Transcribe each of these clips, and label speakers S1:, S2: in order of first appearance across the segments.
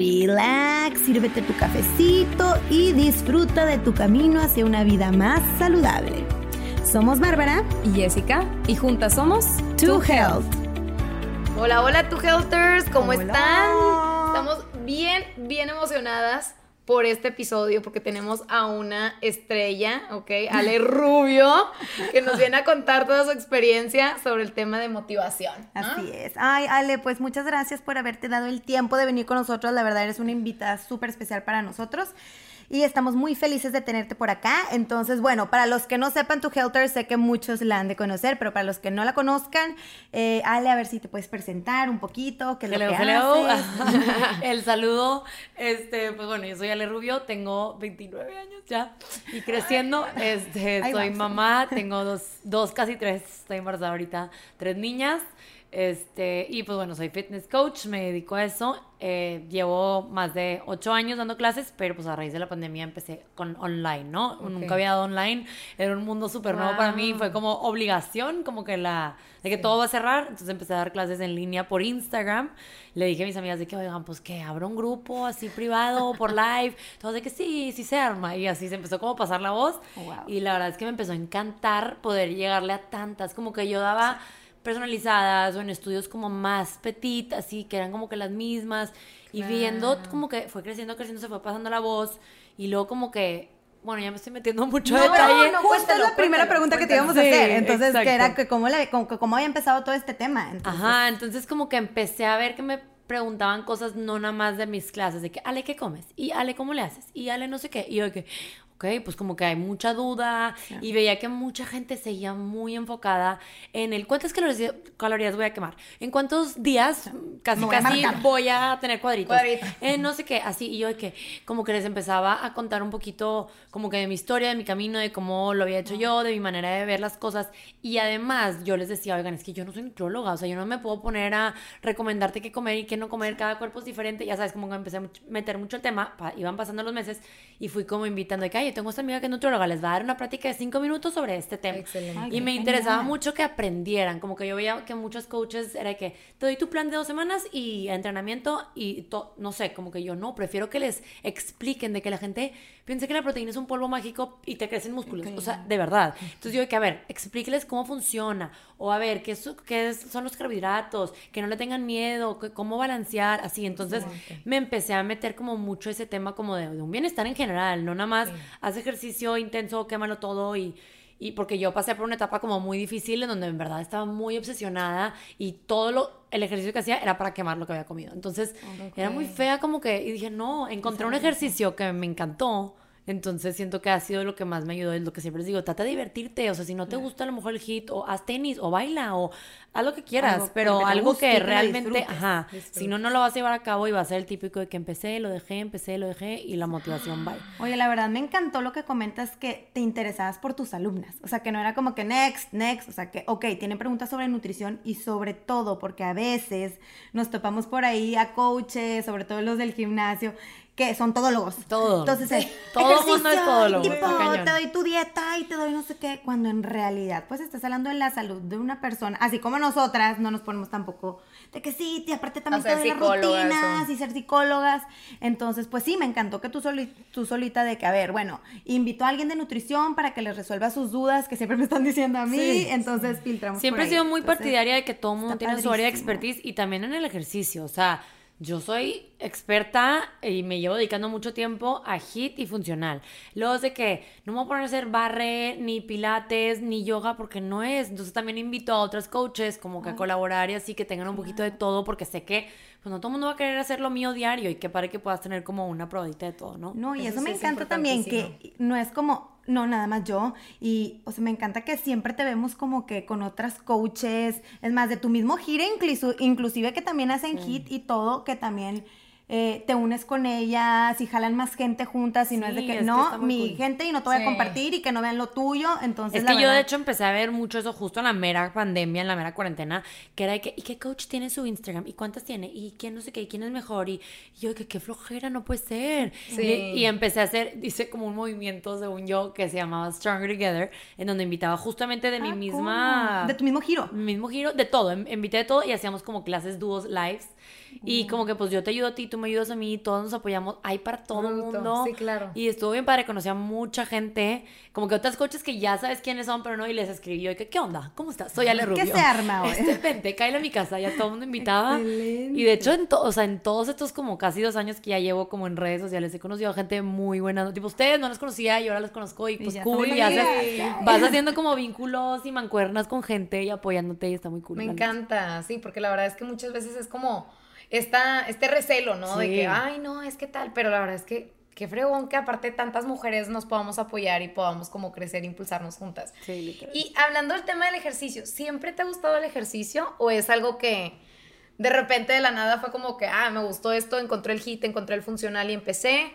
S1: relax, sírvete tu cafecito y disfruta de tu camino hacia una vida más saludable. Somos Bárbara
S2: y Jessica y juntas somos
S1: To Health.
S2: Hola, hola, To Healthers, ¿cómo están? Estamos bien, bien emocionadas por este episodio porque tenemos a una estrella, ¿ok? Ale Rubio, que nos viene a contar toda su experiencia sobre el tema de motivación.
S1: Así es. Ay, Ale, pues muchas gracias por haberte dado el tiempo de venir con nosotros. La verdad, eres una invitada súper especial para nosotros y estamos muy felices de tenerte por acá. Entonces, bueno, para los que no sepan tu Helter, sé que muchos la han de conocer, pero para los que no la conozcan, eh, Ale, a ver si te puedes presentar un poquito, qué es lo que haces.
S3: El saludo, este, pues bueno, yo soy Ale Rubio, tengo 29 años ya y creciendo, este, soy mamá, tengo dos, dos, casi tres, estoy embarazada ahorita, tres niñas. Este, y pues bueno, soy fitness coach, me dedico a eso. Eh, llevo más de ocho años dando clases, pero pues a raíz de la pandemia empecé con online, ¿no? Nunca había dado online, era un mundo súper nuevo para mí, fue como obligación, como que la, de que todo va a cerrar, entonces empecé a dar clases en línea por Instagram. Le dije a mis amigas de que, oigan, pues que abro un grupo así privado, por live, todo de que sí, sí se arma, y así se empezó como a pasar la voz. Y la verdad es que me empezó a encantar poder llegarle a tantas, como que yo daba personalizadas o en estudios como más petit, así que eran como que las mismas y viendo como que fue creciendo, creciendo, se fue pasando la voz y luego como que bueno, ya me estoy metiendo mucho
S1: no,
S3: detalle.
S1: No, no, Justo es la primera pregunta que te íbamos a hacer. Entonces, que era que cómo, le, cómo, había empezado todo este tema.
S3: Ajá, entonces como que empecé a ver que me preguntaban cosas no nada más de mis clases, de que, Ale, ¿qué comes? Y Ale, ¿cómo le haces? Y Ale, no sé qué. Y yo que, ok, pues como que hay mucha duda y veía que mucha gente seguía muy enfocada en el cuántas calorías, calorías voy a quemar, en cuántos días casi casi voy a tener cuadritos, en no sé qué, así y yo de que como que les empezaba a contar un poquito como que de mi historia, de mi camino, de cómo lo había hecho yo, de mi manera de ver las cosas y además yo les decía, oigan, es que yo no soy nutróloga, o sea, yo no me puedo poner a recomendarte qué comer y qué no comer, cada cuerpo es diferente, ya sabes, como que empecé a meter mucho el tema, iban pasando los meses y fui como invitando de que, tengo esta amiga que es nutróloga, les va a dar una práctica de cinco minutos sobre este tema. Excelente. y me interesaba mucho que aprendieran, como que yo veía que muchos coaches era que te doy tu plan de dos semanas y entrenamiento y no sé, como que yo no, prefiero que les expliquen de que la gente piense que la proteína es un polvo mágico y te crecen músculos, o sea, de verdad. Entonces yo que, a ver, explíqueles cómo funciona, o a ver, qué, qué son los carbohidratos, que no le tengan miedo, cómo balancear, así. Entonces me empecé a meter como mucho ese tema como de, un bienestar en general, no nada más haz ejercicio intenso, quémalo todo y, y porque yo pasé por una etapa como muy difícil en donde en verdad estaba muy obsesionada y todo lo, el ejercicio que hacía era para quemar lo que había comido. Entonces era muy fea como que, y dije, no, encontré un ejercicio que me encantó entonces siento que ha sido lo que más me ayudó, es lo que siempre les digo, trata de divertirte, o sea, si no te gusta a lo mejor el hit, o haz tenis, o baila, o haz lo que quieras, pero algo que realmente, ajá, si no, no lo vas a llevar a cabo y va a ser el típico de que empecé, lo dejé, empecé, lo dejé, y la motivación va.
S1: Oye, la verdad me encantó lo que comentas que te interesabas por tus alumnas, o sea, que no era como que next, next, o sea, que, ok, tienen preguntas sobre nutrición y sobre todo, porque a veces nos topamos por ahí a coaches, sobre todo los del gimnasio, que son todólogos.
S3: Todo.
S1: Entonces,
S3: eh, todo mundo es todólogo.
S1: Tipo, te doy tu dieta y te doy no sé qué, cuando en realidad, pues estás hablando de la salud de una persona, así como nosotras no nos ponemos tampoco de que sí, y aparte también de las rutinas y ser psicólogas. Entonces, pues sí, me encantó que tú, tú solita de que, a ver, bueno, invitó a alguien de nutrición para que les resuelva sus dudas que siempre me están diciendo a mí, entonces filtramos.
S3: Siempre he sido muy partidaria de que todo mundo tiene su área de expertise y también en el ejercicio, o sea yo soy experta y me llevo dedicando mucho tiempo a HIT y funcional. Luego de que no me voy a poner a hacer barre, ni pilates, ni yoga, porque no es. Entonces también invito a otros coaches como que a colaborar y así que tengan un poquito de todo, porque sé que pues no todo el mundo va a querer hacer lo mío diario y que para que puedas tener como una probadita de todo, ¿no?
S1: No, y eso, me encanta también, que no es como, no, nada más yo. Y, o sea, me encanta que siempre te vemos como que con otras coaches, es más, de tu mismo gira, inclusive que también hacen hit y todo, que también eh, te unes con ellas y jalan más gente juntas y no es de que no, mi gente y no te voy a compartir y que no vean lo tuyo. Entonces,
S3: es que yo de hecho empecé a ver mucho eso justo en la mera pandemia, en la mera cuarentena, que era de que, ¿y qué coach tiene su Instagram? ¿Y cuántas tiene? ¿Y quién no sé qué? ¿Y quién es mejor? Y, yo, que qué flojera, no puede ser. Y, empecé a hacer, dice como un movimiento, según yo, que se llamaba Stronger Together, en donde invitaba justamente de mi ah, misma...
S1: De tu mismo giro.
S3: Mi mismo giro, de todo. Invité de todo y hacíamos como clases, dúos, lives. Y como que pues yo te ayudo a ti, tú me ayudas a mí, todos nos apoyamos, hay para todo el mundo.
S2: Sí, claro.
S3: Y estuvo bien padre, conocí a mucha gente, como que otras coches que ya sabes quiénes son, pero no, y les escribí yo, ¿qué onda? ¿Cómo estás? Soy Ale Rubio.
S1: ¿Qué se arma hoy?
S3: Este, vente, cállate a mi casa, ya todo el mundo invitaba. Y de hecho, en, o sea, en todos estos como casi dos años que ya llevo como en redes sociales, he conocido a gente muy buena, tipo ustedes no los conocía y ahora los conozco y pues cool, y haces, vas haciendo como vínculos y mancuernas con gente y apoyándote y está muy cool.
S2: Me encanta, sí, porque la verdad es que muchas veces es como esta, este recelo, ¿no? De que, ay, no, es que tal, pero la verdad es que qué fregón que aparte tantas mujeres nos podamos apoyar y podamos como crecer e impulsarnos juntas.
S3: Sí, literal.
S2: Y hablando del tema del ejercicio, ¿siempre te ha gustado el ejercicio o es algo que de repente de la nada fue como que, ah, me gustó esto, encontré el hit, encontré el funcional y empecé?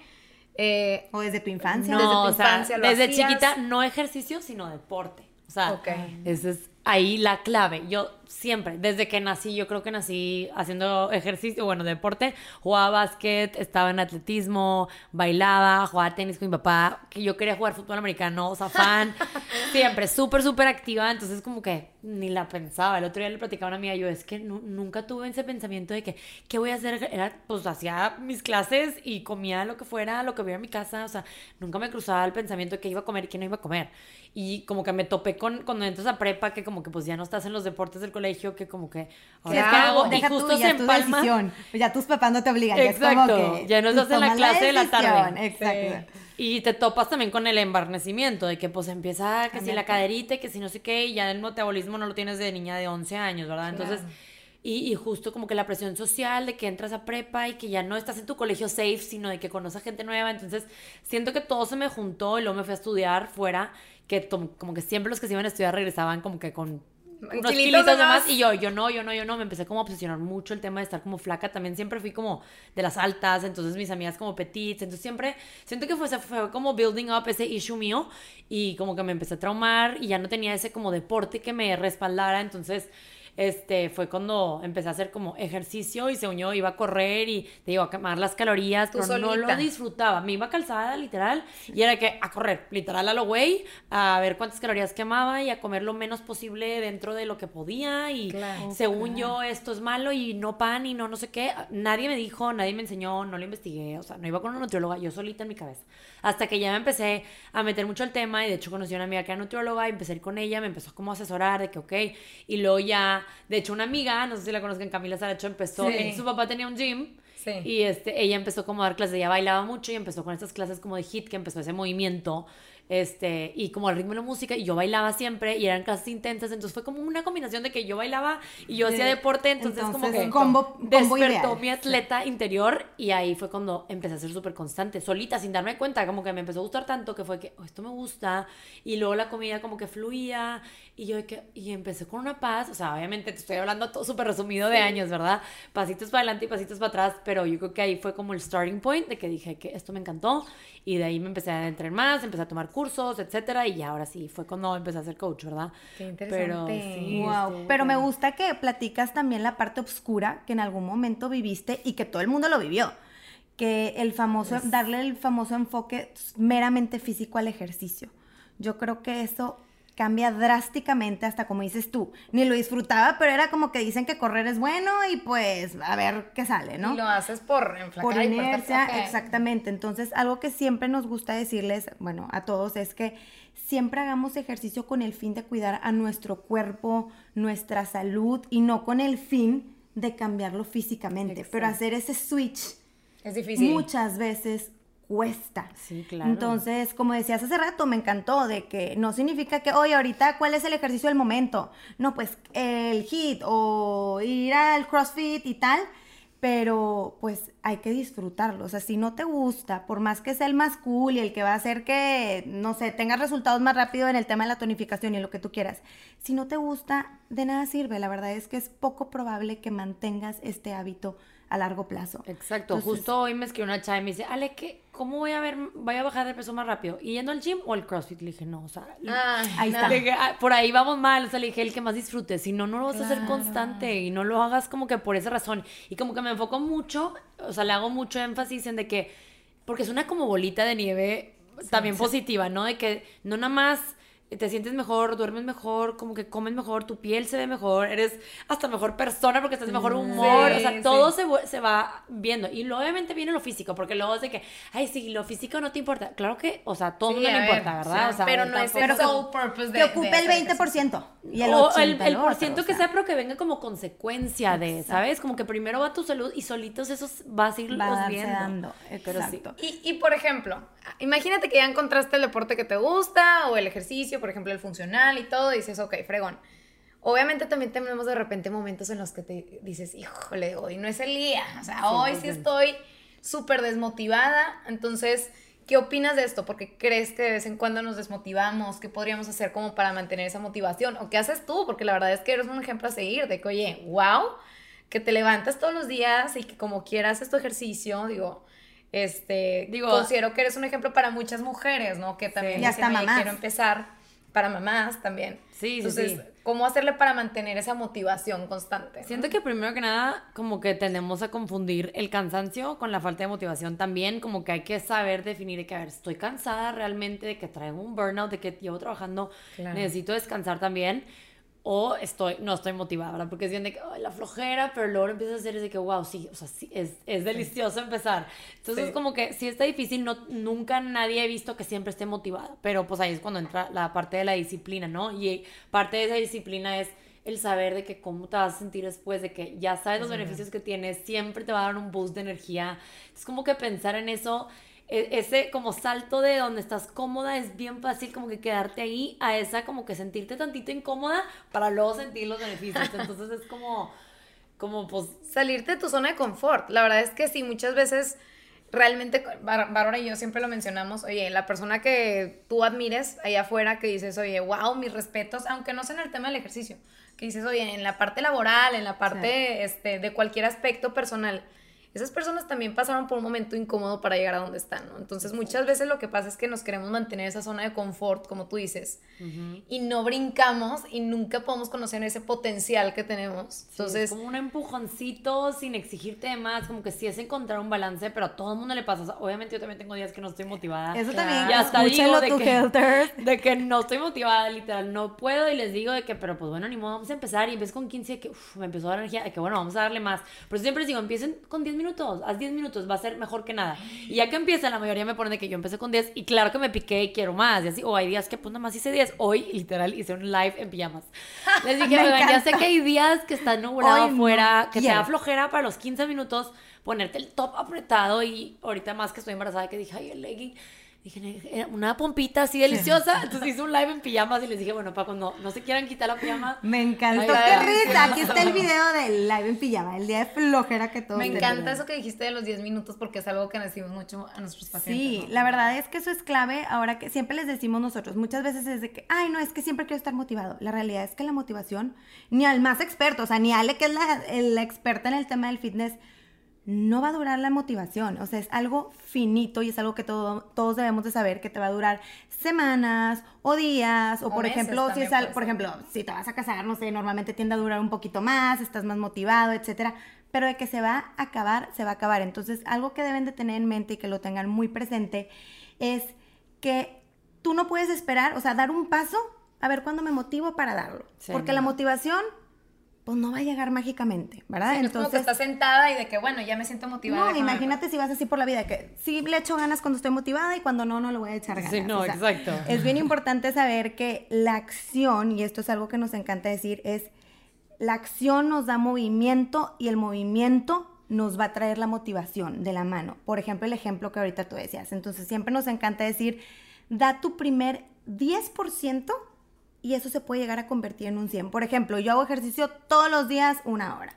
S1: Eh, o desde tu infancia.
S3: No, desde tu infancia. desde chiquita no ejercicio, sino deporte. O sea, okay. ese es ahí la clave. Yo siempre, desde que nací, yo creo que nací haciendo ejercicio, bueno, deporte, jugaba básquet, estaba en atletismo, bailaba, jugaba tenis con mi papá, que yo quería jugar fútbol americano, o sea, fan, siempre, súper, súper activa, entonces como que ni la pensaba. El otro día le platicaba a una amiga, yo es que nunca tuve ese pensamiento de que, ¿qué voy a hacer? Era, pues hacía mis clases y comía lo que fuera, lo que hubiera en mi casa, o sea, nunca me cruzaba el pensamiento de qué iba a comer y qué no iba a comer. Y como que me topé con, cuando entras a prepa, que como que pues ya no estás en los deportes del colegio, que como que
S1: ahora qué hago, y justo se empalma. Decisión. Ya tus papás no te obligan.
S3: Exacto, ya, no estás en la clase de la tarde.
S1: Exacto.
S3: Y te topas también con el embarnecimiento, de que pues empieza que si la caderita, que si no sé qué, y ya el metabolismo no lo tienes de niña de 11 años, ¿verdad? Entonces... Y, y, justo como que la presión social de que entras a prepa y que ya no estás en tu colegio safe, sino de que conoces gente nueva. Entonces, siento que todo se me juntó y luego me fui a estudiar fuera que como que siempre los que se iban a estudiar regresaban como que con unos kilitos de más. Y yo, yo no, yo no, yo no. Me empecé como a obsesionar mucho el tema de estar como flaca. También siempre fui como de las altas, entonces mis amigas como petites. Entonces siempre siento que fue, fue como building up ese issue mío. Y como que me empecé a traumar y ya no tenía ese como deporte que me respaldara. Entonces este, fue cuando empecé a hacer como ejercicio y se unió, iba a correr y te iba a quemar las calorías, pero no lo disfrutaba. Me iba calzada, literal, y era que a correr, literal a lo güey, a ver cuántas calorías quemaba y a comer lo menos posible dentro de lo que podía. Y según yo, esto es malo y no pan y no no sé qué. Nadie me dijo, nadie me enseñó, no lo investigué, o sea, no iba con una nutrióloga, yo solita en mi cabeza. Hasta que ya me empecé a meter mucho el tema y de hecho conocí a una amiga que era nutrióloga y empecé a ir con ella, me empezó como a asesorar de que, ok, y luego ya de hecho, una amiga, no sé si la conozcan, Camila Saracho, empezó, su papá tenía un gym. Y este, ella empezó como a dar clases, ella bailaba mucho y empezó con estas clases como de hit, que empezó ese movimiento este, y como el ritmo de la música, y yo bailaba siempre, y eran clases intensas, entonces fue como una combinación de que yo bailaba y yo hacía deporte, entonces, como que
S1: combo,
S3: despertó mi atleta interior, y ahí fue cuando empecé a ser súper constante, solita, sin darme cuenta, como que me empezó a gustar tanto, que fue que, oh, esto me gusta, y luego la comida como que fluía, y yo que, y empecé con una paz, o sea, obviamente te estoy hablando todo súper resumido de años, ¿verdad? Pasitos para adelante y pasitos para atrás, pero yo creo que ahí fue como el starting point de que dije que esto me encantó, y de ahí me empecé a entrenar más, empecé a tomar cursos, etcétera, y ahora sí, fue cuando empecé a ser coach, ¿verdad?
S2: Qué interesante.
S1: Pero, sí, wow. Este, Pero me gusta que platicas también la parte oscura que en algún momento viviste y que todo el mundo lo vivió. Que el famoso, darle el famoso enfoque meramente físico al ejercicio. Yo creo que eso cambia drásticamente hasta como dices tú. Ni lo disfrutaba, pero era como que dicen que correr es bueno y pues a ver qué sale, ¿no?
S2: Y lo haces por
S1: Por inercia, exactamente. Entonces, algo que siempre nos gusta decirles, bueno, a todos es que siempre hagamos ejercicio con el fin de cuidar a nuestro cuerpo, nuestra salud y no con el fin de cambiarlo físicamente, pero hacer ese switch
S2: es difícil.
S1: Muchas veces cuesta.
S3: Sí, claro.
S1: Entonces, como decías hace rato, me encantó de que no significa que, oye, ahorita, ¿cuál es el ejercicio del momento? No, pues el hit o ir al CrossFit y tal, pero pues hay que disfrutarlo. O sea, si no te gusta, por más que sea el más cool y el que va a hacer que, no sé, tengas resultados más rápido en el tema de la tonificación y lo que tú quieras, si no te gusta, de nada sirve. La verdad es que es poco probable que mantengas este hábito a largo plazo.
S3: Exacto. Justo hoy me escribió una chava y me dice, Ale, ¿qué, ¿cómo voy a ver, voy a bajar de peso más rápido? ¿Y yendo al gym o al CrossFit? Le dije, no, o sea,
S2: ah,
S3: ahí está. Ah, por ahí vamos mal. O sea, le dije, el que más disfrutes. Si no, no lo vas a hacer constante y no lo hagas como que por esa razón. Y como que me enfoco mucho, o sea, le hago mucho énfasis en de que, porque es una como bolita de nieve también positiva, ¿no? De que no nada más te sientes mejor, duermes mejor, como que comes mejor, tu piel se ve mejor, eres hasta mejor persona porque estás de mejor humor, o sea, todo se, se, va viendo. Y luego obviamente viene lo físico, porque luego es de que, ay, sí, lo físico no te importa. Claro que, o sea, todo mundo le importa, ¿verdad? o sea,
S2: pero no es el sole purpose de
S1: Que ocupe el 20% y el 80%.
S3: O el, el por ciento que sea, pero que venga como consecuencia de, ¿sabes? Como que primero va tu salud y solitos esos vas a ir
S1: los
S3: viendo.
S1: Exacto.
S2: Y, y por ejemplo, imagínate que ya encontraste el deporte que te gusta o el ejercicio, por ejemplo, el funcional y todo, y dices, ok, fregón. Obviamente también tenemos de repente momentos en los que te dices, híjole, hoy no es el día, o sea, hoy sí estoy súper desmotivada, entonces, ¿qué opinas de esto? Porque crees que de vez en cuando nos desmotivamos, ¿qué podríamos hacer como para mantener esa motivación? ¿O qué haces tú? Porque la verdad es que eres un ejemplo a seguir, de que, oye, wow, que te levantas todos los días y que como quieras haces tu ejercicio, digo, este, digo, considero que eres un ejemplo para muchas mujeres, ¿no? Que también
S1: ya está mamás.
S2: quiero empezar para mamás también.
S3: Sí,
S2: Entonces,
S3: sí,
S2: ¿cómo hacerle para mantener esa motivación constante?
S3: Siento que primero que nada, como que tendemos a confundir el cansancio con la falta de motivación también, como que hay que saber definir que, a ver, estoy cansada realmente, de que traigo un burnout, de que llevo trabajando, necesito descansar también o estoy, no estoy motivada, ¿verdad? Porque es bien de que, la flojera, pero luego empieza a hacer es de que, wow, sí, o sea, sí, es, es delicioso empezar. Entonces, como que sí está difícil, no, nunca nadie he visto que siempre esté motivada, pero pues ahí es cuando entra la parte de la disciplina, ¿no? Y parte de esa disciplina es el saber de que cómo te vas a sentir después, de que ya sabes los beneficios que tienes, siempre te va a dar un boost de energía. Es como que pensar en eso ese como salto de donde estás cómoda es bien fácil como que quedarte ahí a esa como que sentirte tantito incómoda para luego sentir los beneficios. Entonces es como, como pues...
S2: Salirte de tu zona de confort. La verdad es que sí, muchas veces realmente, Bárbara y yo siempre lo mencionamos, oye, la persona que tú admires allá afuera, que dices, oye, wow, mis respetos, aunque no sea en el tema del ejercicio, que dices, oye, en la parte laboral, en la parte este, de cualquier aspecto personal, esas personas también pasaron por un momento incómodo para llegar a donde están, ¿no? Entonces muchas veces lo que pasa es que nos queremos mantener esa zona de confort, como tú dices, y no brincamos y nunca podemos conocer ese potencial que tenemos. Entonces,
S3: es como un empujoncito sin exigirte más, como que sí es encontrar un balance, pero a todo el mundo le pasa. obviamente yo también tengo días que no estoy motivada.
S1: Eso también.
S3: Ya hasta digo de que, de que no estoy motivada, literal, no puedo y les digo de que, pero pues bueno, ni modo, vamos a empezar y empiezo con 15 de que me empezó a dar energía, de que bueno, vamos a darle más. Pero siempre les digo, empiecen con 10 minutos minutos, haz 10 minutos, va a ser mejor que nada. Y ya que empieza, la mayoría me ponen de que yo empecé con 10 y claro que me piqué y quiero más. Y así, o hay días que pues nada más hice 10. Hoy, literal, hice un live en pijamas. Les dije, ya sé que hay días que está nublado afuera, que te da flojera para los 15 minutos ponerte el top apretado y ahorita más que estoy embarazada que dije, ay, el legging Dije, una pompita así deliciosa. Entonces hice un live en pijamas y les dije, bueno, para cuando no se quieran quitar la pijama.
S1: Me encantó, qué risa. Aquí está el video del live en pijama, el día de flojera que todos
S2: Me encanta eso que dijiste de los 10 minutos porque es algo que decimos mucho a nuestros pacientes.
S1: Sí, la verdad es que eso es clave. Ahora que siempre les decimos nosotros, muchas veces es de que, ay, no, es que siempre quiero estar motivado. La realidad es que la motivación, ni al más experto, o sea, ni a Ale, que es la, la experta en el tema del fitness, no va a durar la motivación. O sea, es algo finito y es algo que todos debemos de saber que te va a durar semanas o días. O, por ejemplo, si es por ejemplo, si te vas a casar, no sé, normalmente tiende a durar un poquito más, estás más motivado, etcétera. Pero de que se va a acabar, se va a acabar. Entonces, algo que deben de tener en mente y que lo tengan muy presente es que tú no puedes esperar, o sea, dar un paso a ver cuándo me motivo para darlo. Porque la motivación pues no va a llegar mágicamente, ¿verdad?
S2: Entonces, es como que estás sentada y de que, bueno, ya me siento motivada.
S1: No, imagínate si vas así por la vida, que sí le echo ganas cuando estoy motivada y cuando no, no le voy a echar ganas.
S3: Sí, no, exacto.
S1: Es bien importante saber que la acción, y esto es algo que nos encanta decir, es la acción nos da movimiento y el movimiento nos va a traer la motivación de la mano. Por ejemplo, el ejemplo que ahorita tú decías. Entonces, siempre nos encanta decir, da tu primer 10% y eso se puede llegar a convertir en un 100. Por ejemplo, yo hago ejercicio todos los días una hora.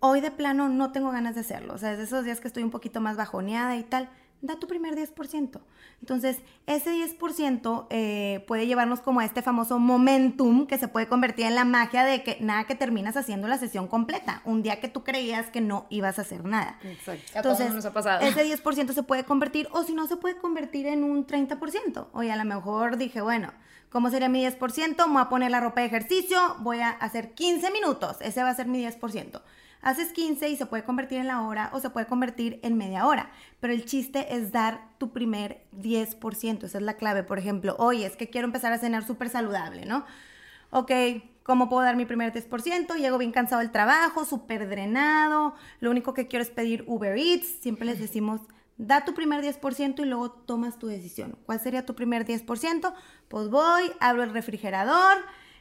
S1: Hoy de plano no tengo ganas de hacerlo. O sea, es de esos días que estoy un poquito más bajoneada y tal. da tu primer 10%. Entonces, ese 10% eh, puede llevarnos como a este famoso momentum que se puede convertir en la magia de que nada que terminas haciendo la sesión completa, un día que tú creías que no ibas a hacer nada.
S2: Exacto. Entonces, nos ha pasado.
S1: ese 10% se puede convertir, o si no, se puede convertir en un 30%. Oye, a lo mejor dije, bueno, ¿cómo sería mi 10%? Me voy a poner la ropa de ejercicio, voy a hacer 15 minutos, ese va a ser mi 10% haces 15 y se puede convertir en la hora o se puede convertir en media hora. Pero el chiste es dar tu primer 10%, esa es la clave. Por ejemplo, oye, es que quiero empezar a cenar súper saludable, ¿no? Ok, ¿cómo puedo dar mi primer 10%? Llego bien cansado del trabajo, súper drenado, lo único que quiero es pedir Uber Eats. Siempre les decimos, da tu primer 10% y luego tomas tu decisión. ¿Cuál sería tu primer 10%? Pues voy, abro el refrigerador,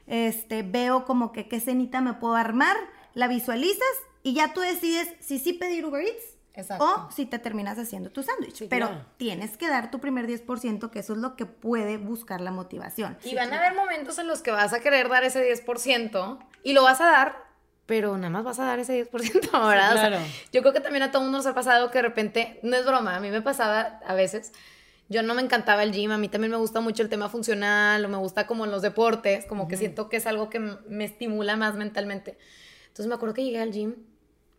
S1: este, veo como que qué cenita me puedo armar, la visualizas y ya tú decides si sí pedir Uber Eats o si te terminas haciendo tu sándwich. Pero tienes que dar tu primer 10%, que eso es lo que puede buscar la motivación.
S2: Y van a haber momentos en los que vas a querer dar ese 10% y lo vas a dar, pero nada más vas a dar ese 10%, ¿verdad? yo creo que también a todo mundo nos ha pasado que de repente, no es broma, a mí me pasaba a veces, yo no me encantaba el gym, a mí también me gusta mucho el tema funcional, o me gusta como en los deportes, como que siento que es algo que me estimula más mentalmente. Entonces me acuerdo que llegué al gym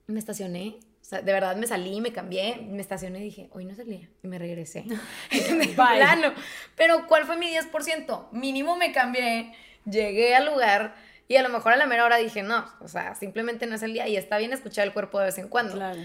S2: me estacioné. O sea, de verdad me salí, me cambié, me estacioné y dije, hoy no salía. Y me regresé. de plano. Pero, ¿cuál fue mi 10%? Mínimo me cambié, llegué al lugar y a lo mejor a la mera hora dije, no, o sea, simplemente no es el día y está bien escuchar el cuerpo de vez en cuando. Claro.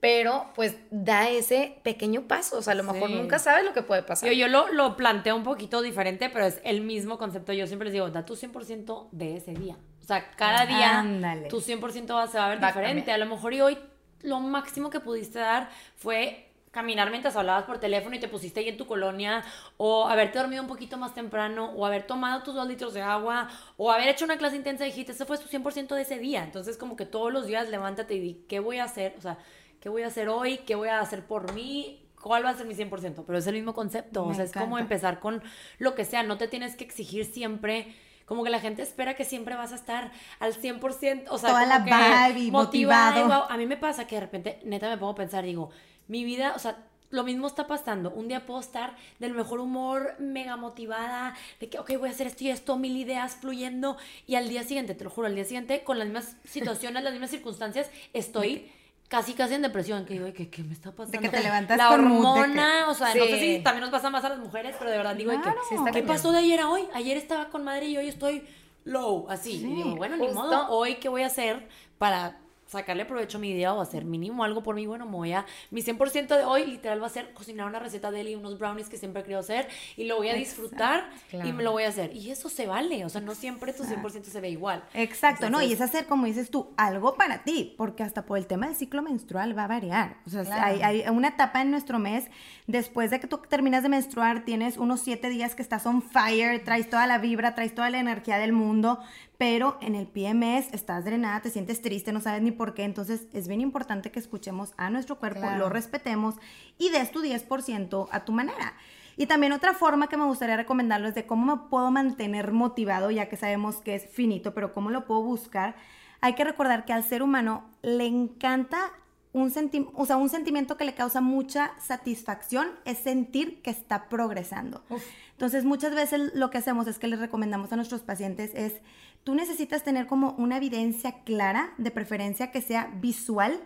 S2: Pero, pues, da ese pequeño paso. O sea, a lo mejor nunca sabes lo que puede pasar.
S3: Yo, yo lo, lo planteo un poquito diferente, pero es el mismo concepto. Yo siempre les digo, da tu 100% de ese día. O sea, cada día tu 100% va, se va a ver diferente. A, lo mejor y hoy lo máximo que pudiste dar fue caminar mientras hablabas por teléfono y te pusiste ahí en tu colonia, o haberte dormido un poquito más temprano, o haber tomado tus dos litros de agua, o haber hecho una clase intensa y dijiste, ese fue tu 100% de ese día. Entonces, como que todos los días levántate y di, ¿qué voy a hacer? O sea, ¿qué voy a hacer hoy? ¿Qué voy a hacer por mí? ¿Cuál va a ser mi 100%? Pero es el mismo concepto. o sea, es como empezar con lo que sea. No te tienes que exigir siempre como que la gente espera que siempre vas a estar al 100%, o sea,
S1: Toda la vibe motivado.
S3: A mí me pasa que de repente, neta, me pongo a pensar, digo, mi vida, o sea, lo mismo está pasando. Un día puedo estar del mejor humor, mega motivada, de que, ok, voy a hacer esto y esto, mil ideas fluyendo. Y al día siguiente, te lo juro, al día siguiente, con las mismas situaciones, las mismas circunstancias, estoy casi casi en depresión, que digo, ¿qué, qué me está pasando?
S1: De que te levantas
S3: La hormona, o sea, no sé si también nos pasa más a las mujeres, pero de verdad digo, que, ¿qué pasó de ayer a hoy? Ayer estaba con madre y hoy estoy low, así. y digo, bueno, ni modo, hoy qué voy a hacer para sacarle provecho a mi día o hacer mínimo algo por mí, bueno, me voy a, mi 100% de hoy literal va a ser cocinar una receta de él y unos brownies que siempre he querido hacer y lo voy a disfrutar y me lo voy a hacer. Y eso se vale, o sea, no siempre tu 100% se ve igual.
S1: Exacto, ¿no? Y es hacer, como dices tú, algo para ti, porque hasta por el tema del ciclo menstrual va a variar. O sea, hay, hay, una etapa en nuestro mes, después de que tú terminas de menstruar, tienes unos siete días que estás on fire, traes toda la vibra, traes toda la energía del mundo, pero en el PMS estás drenada, te sientes triste, no sabes ni por qué, entonces es bien importante que escuchemos a nuestro cuerpo, lo respetemos y des tu 10% a tu manera. Y también otra forma que me gustaría recomendarles de cómo me puedo mantener motivado, ya que sabemos que es finito, pero cómo lo puedo buscar, hay que recordar que al ser humano le encanta un, o sea, un sentimiento que le causa mucha satisfacción es sentir que está progresando. Entonces, muchas veces lo que hacemos es que les recomendamos a nuestros pacientes es, tú necesitas tener como una evidencia clara, de preferencia que sea visual,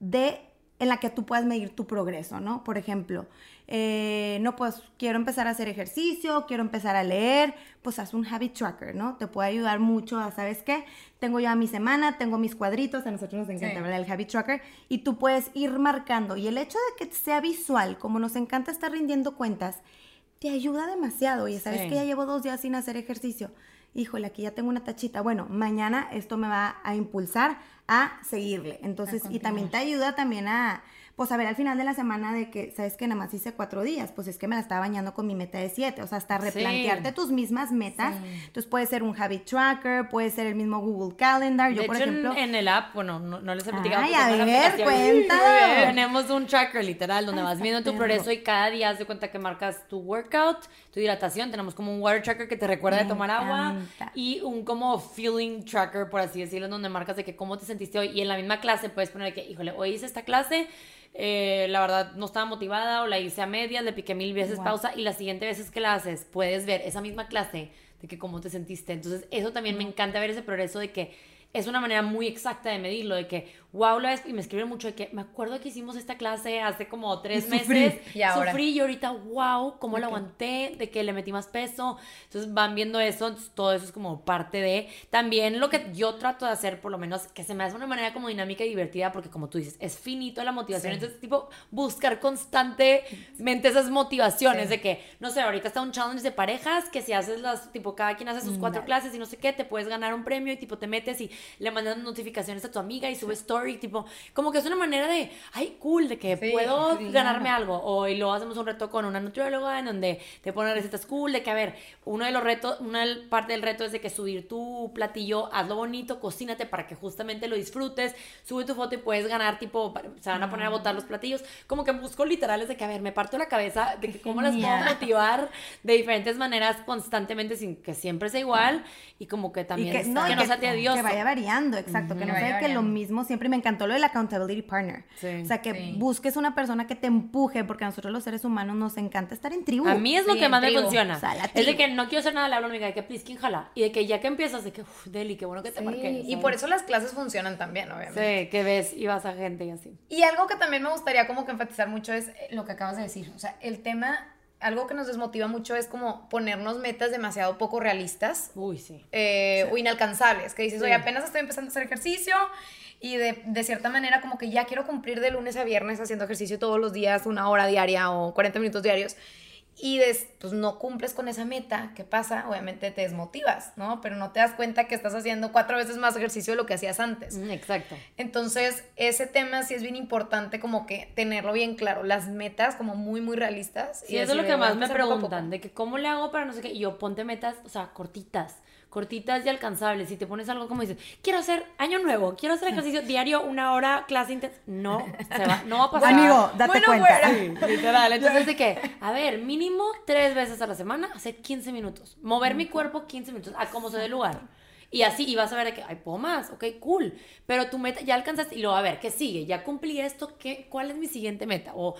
S1: de en la que tú puedas medir tu progreso, ¿no? Por ejemplo, eh, no, pues quiero empezar a hacer ejercicio, quiero empezar a leer, pues haz un habit tracker, ¿no? Te puede ayudar mucho a, ¿sabes qué? Tengo ya mi semana, tengo mis cuadritos, a nosotros nos encanta hablar del habit tracker, y tú puedes ir marcando. Y el hecho de que sea visual, como nos encanta estar rindiendo cuentas, te ayuda demasiado. Y sabes que ya llevo dos días sin hacer ejercicio. Híjole, aquí ya tengo una tachita. Bueno, mañana esto me va a impulsar a seguirle. Entonces, y también te ayuda también a, pues a ver al final de la semana de que, sabes que nada más hice cuatro días, pues es que me la estaba bañando con mi meta de siete, o sea, hasta replantearte tus mismas metas. Entonces puede ser un habit tracker, puede ser el mismo Google Calendar. Yo, por ejemplo.
S3: En, el app, bueno, no, les he platicado.
S1: Ay, a ver, cuenta.
S3: Tenemos un tracker literal donde vas viendo tu progreso y cada día haz de cuenta que marcas tu workout, tu hidratación. Tenemos como un water tracker que te recuerda de tomar agua y un como feeling tracker, por así decirlo, donde marcas de que cómo te sentiste hoy. Y en la misma clase puedes poner que, híjole, hoy hice esta clase eh, la verdad no estaba motivada o la hice a medias, le piqué mil veces pausa y la siguiente vez que la haces puedes ver esa misma clase de que cómo te sentiste. Entonces, eso también me encanta ver ese progreso de que es una manera muy exacta de medirlo, de que, wow, la vez, y me escriben mucho de que, me acuerdo que hicimos esta clase hace como tres meses, y ahora. sufrí y ahorita, wow, cómo lo aguanté, de que le metí más peso, entonces van viendo eso, todo eso es como parte de, también lo que yo trato de hacer, por lo menos, que se me hace una manera como dinámica y divertida, porque como tú dices, es finito la motivación, entonces, tipo, buscar constantemente esas motivaciones de que, no sé, ahorita está un challenge de parejas, que si haces las, tipo, cada quien hace sus cuatro clases y no sé qué, te puedes ganar un premio y tipo, te metes y le mandas notificaciones a tu amiga y sube story, tipo, como que es una manera de, ay, cool, de que puedo ganarme algo. O y luego hacemos un reto con una nutrióloga en donde te pone recetas cool, de que, a ver, uno de los retos, una parte del reto es de que subir tu platillo, hazlo bonito, cocínate para que justamente lo disfrutes, sube tu foto y puedes ganar, tipo, se van a poner a botar los platillos. Como que busco literales de que, a ver, me parto la cabeza de que cómo las puedo motivar de diferentes maneras constantemente sin que siempre sea igual y como que también que, no, que, no sea tedioso.
S1: Que vaya variando, exacto, que no sea que lo mismo siempre. Me encantó lo del accountability partner. o sea, que busques una persona que te empuje, porque a nosotros los seres humanos nos encanta estar en tribu.
S3: A mí es lo que más me funciona. es de que no quiero hacer nada, le hablo a amiga de que please, ¿quién jala? Y de que ya que empiezas, de que, uff, Deli, qué bueno que te marqué.
S2: Y por eso las clases funcionan también, obviamente.
S3: Sí, que ves y vas a gente y así.
S2: Y algo que también me gustaría como que enfatizar mucho es lo que acabas de decir. O sea, el tema algo que nos desmotiva mucho es como ponernos metas demasiado poco realistas.
S3: Uy, sí.
S2: Eh, o inalcanzables. Que dices, oye, apenas estoy empezando a hacer ejercicio y de, de, cierta manera como que ya quiero cumplir de lunes a viernes haciendo ejercicio todos los días, una hora diaria o 40 minutos diarios y des, pues no cumples con esa meta, ¿qué pasa? Obviamente te desmotivas, ¿no? Pero no te das cuenta que estás haciendo cuatro veces más ejercicio de lo que hacías antes.
S3: Mm, exacto.
S2: Entonces, ese tema sí es bien importante como que tenerlo bien claro, las metas como muy, muy realistas.
S3: Sí, y eso es lo que más me preguntan, de que cómo le hago para no sé qué, y yo ponte metas, o sea, cortitas cortitas y alcanzables. Si te pones algo como dices, quiero hacer año nuevo, quiero hacer ejercicio diario, una hora, clase intensa. No, se va, no va a pasar.
S1: Amigo, date cuenta.
S3: literal. Entonces, de que, a ver, mínimo tres veces a la semana, hacer 15 minutos. Mover mi cuerpo 15 minutos, a como se dé lugar. Y así, y vas a ver que, ay, puedo más, ok, cool. Pero tu meta ya alcanzaste, y luego, a ver, ¿qué sigue? Ya cumplí esto, ¿qué, ¿cuál es mi siguiente meta? O,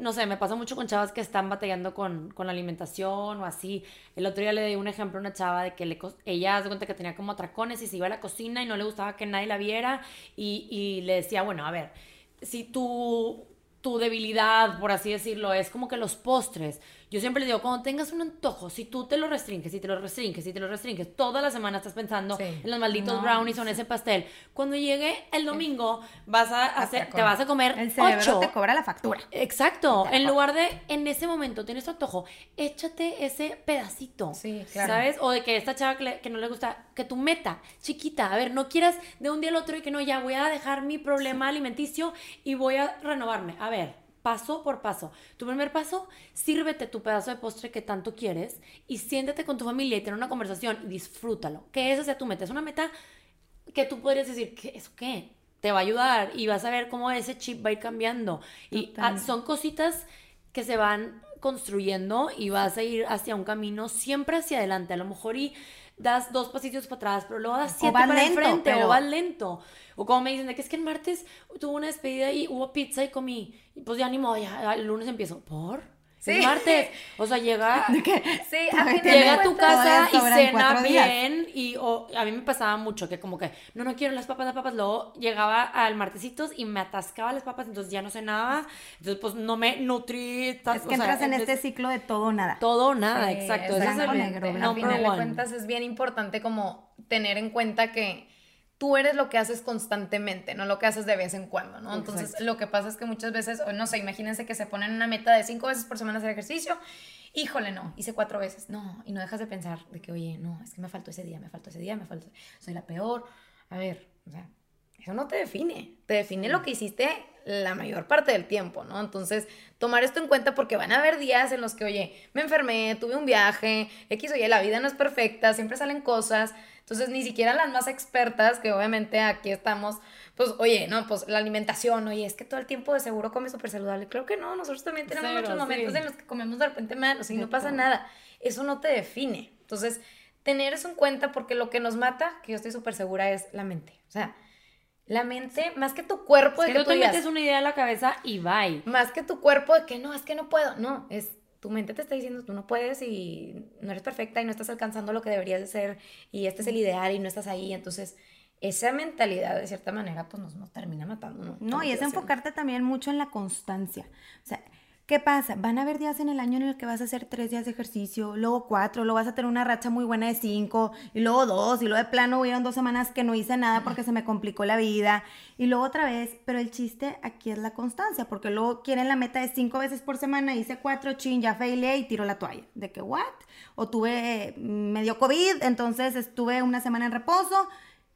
S3: no sé, me pasa mucho con chavas que están batallando con, con, la alimentación o así. El otro día le di un ejemplo a una chava de que le, ella se cuenta que tenía como atracones y se iba a la cocina y no le gustaba que nadie la viera. Y, y le decía, bueno, a ver, si tu, tu debilidad, por así decirlo, es como que los postres yo siempre les digo, cuando tengas un antojo, si tú te lo restringes, si te lo restringes, si te lo restringes, toda la semana estás pensando en los malditos brownies o en ese pastel. Cuando llegue el domingo, vas a hacer, te vas a comer
S1: El cerebro te cobra la factura.
S3: Exacto. En lugar de, en ese momento, tienes tu antojo, échate ese pedacito.
S2: Sí, claro.
S3: ¿Sabes? O de que esta chava que, que no le gusta, que tu meta, chiquita, a ver, no quieras de un día al otro y que no, ya voy a dejar mi problema alimenticio y voy a renovarme. A ver, paso por paso. Tu primer paso, sírvete tu pedazo de postre que tanto quieres y siéntate con tu familia y tener una conversación y disfrútalo. Que esa sea tu meta. Es una meta que tú podrías decir, ¿qué, ¿eso qué? Te va a ayudar y vas a ver cómo ese chip va a ir cambiando. Y ah, son cositas que se van construyendo y vas a ir hacia un camino siempre hacia adelante. A lo mejor y das dos pasitos para atrás, pero luego das siete para enfrente o vas lento. O como me dicen, de que es que el martes tuvo una despedida y hubo pizza y comí. Y pues ya ni modo, ya el lunes empiezo. ¿Por? Sí. martes. O sea, llega.
S2: Sí, a
S3: llega a tu casa y cena bien. Y a mí me pasaba mucho que, como que, no, no quiero las papas, las papas. Luego llegaba al martesitos y me atascaba las papas, entonces ya no cenaba. Entonces, pues no me nutrí.
S1: Es que entras en este ciclo de todo o nada.
S3: Todo o nada, exacto.
S2: es el negro. Al final de cuentas, es bien importante como tener en cuenta que tú eres lo que haces constantemente, no lo que haces de vez en cuando, ¿no? Entonces, lo que pasa es que muchas veces, no sé, imagínense que se ponen una meta de cinco veces por semana hacer ejercicio, híjole, no, hice cuatro veces, no, y no dejas de pensar de que, oye, no, es que me faltó ese día, me faltó ese día, me faltó, soy la peor, a ver, o sea, eso no te define, te define lo que hiciste la mayor parte del tiempo, ¿no? Entonces, tomar esto en cuenta porque van a haber días en los que, oye, me enfermé, tuve un viaje, X, oye, la vida no es perfecta, siempre salen cosas, entonces, ni siquiera las más expertas, que obviamente aquí estamos, pues, oye, no, pues la alimentación, oye, es que todo el tiempo de seguro come súper saludable. Creo que no, nosotros también tenemos muchos momentos en los que comemos de repente mal, o sea, y no pasa nada. Eso no te define. Entonces, tener eso en cuenta porque lo que nos mata, que yo estoy súper segura, es la mente. O sea, La mente, más que tu cuerpo,
S3: es de que, tú te metes una idea en la cabeza y bye.
S2: Más que tu cuerpo de que no, es que no puedo. No, es tu mente te está diciendo tú no puedes y no eres perfecta y no estás alcanzando lo que deberías de ser y este es el ideal y no estás ahí. Entonces, esa mentalidad de cierta manera pues nos, nos termina matando.
S1: No, no y es enfocarte también mucho en la constancia. O sea, ¿Qué pasa? Van a haber días en el año en el que vas a hacer tres días de ejercicio, luego cuatro, luego vas a tener una racha muy buena de cinco, y luego dos, y luego de plano hubieron dos semanas que no hice nada porque se me complicó la vida, y luego otra vez, pero el chiste aquí es la constancia, porque luego quieren la meta de cinco veces por semana, hice cuatro, chin, ya failé y tiro la toalla. ¿De que what? O tuve medio COVID, entonces estuve una semana en reposo,